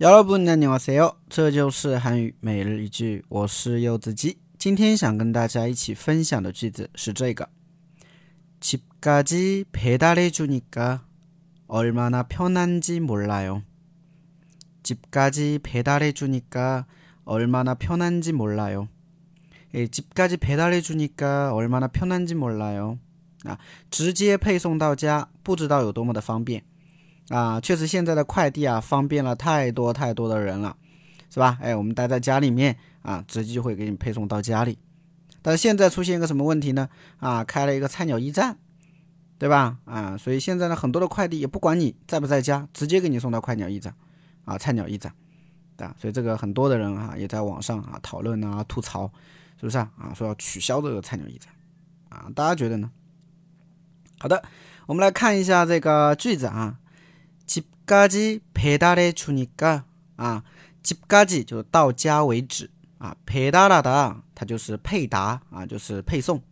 여러분 안녕하세요. 这就是韩语每日一句我是柚子鸡今天想跟大家一起分享的句子是这个 집까지 배달해 주니까 얼마나 편한지 몰라요. 집까지 배달해 주니까 얼마나 편한지 몰라요. 예, 집까지 배달해 주니까 얼마나 편한지 몰라요. 啊，直接配送到家，不知道有多么的方便。 啊，确实现在的快递啊，方便了太多太多的人了，是吧？哎，我们待在家里面啊，直接就会给你配送到家里。但是现在出现一个什么问题呢？啊，开了一个菜鸟驿站，对吧？啊，所以现在呢，很多的快递也不管你在不在家，直接给你送到快鸟驿站，啊，菜鸟驿站，啊，所以这个很多的人啊，也在网上啊讨论啊吐槽，是不是啊？啊，说要取消这个菜鸟驿站，啊，大家觉得呢？好的，我们来看一下这个句子啊。집까지배달해주니까啊，집까지就是到家为止啊，배달하다它就是配达啊，就是配送。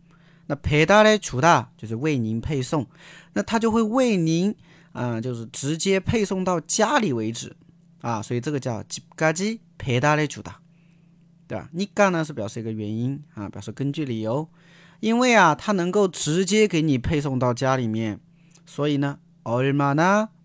那배달해주다就是为您配送，那它就会为您啊，就是直接配送到家里为止啊，所以这个叫집까지배달해주 다， 对吧？니까呢是表示一个原因啊，表示根据理由，因为啊，它能够直接给你配送到家里面，所以呢，얼마나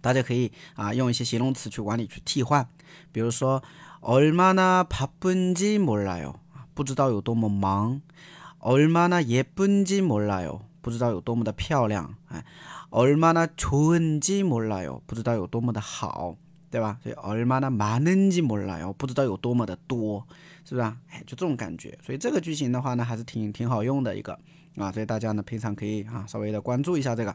大家可以啊用一些形容词去往里去替换，比如说얼마나바쁜지몰라 요， 不知道有多么忙；얼마나예쁜지몰라 요， 不知道有多么的漂亮；哎，얼마나좋은지몰라 요， 不知道有多么的好，对吧？所以얼마나많은지몰라 요， 不知道有多么的多，是不是啊？哎，就这种感觉。所以这个句型的话呢，还是挺挺好用的一个啊，所以大家呢平常可以啊稍微的关注一下这个。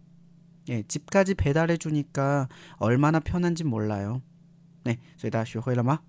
예, 집까지 배달해 주니까 얼마나 편한지 몰라요. 네, 所以大家学会了吗？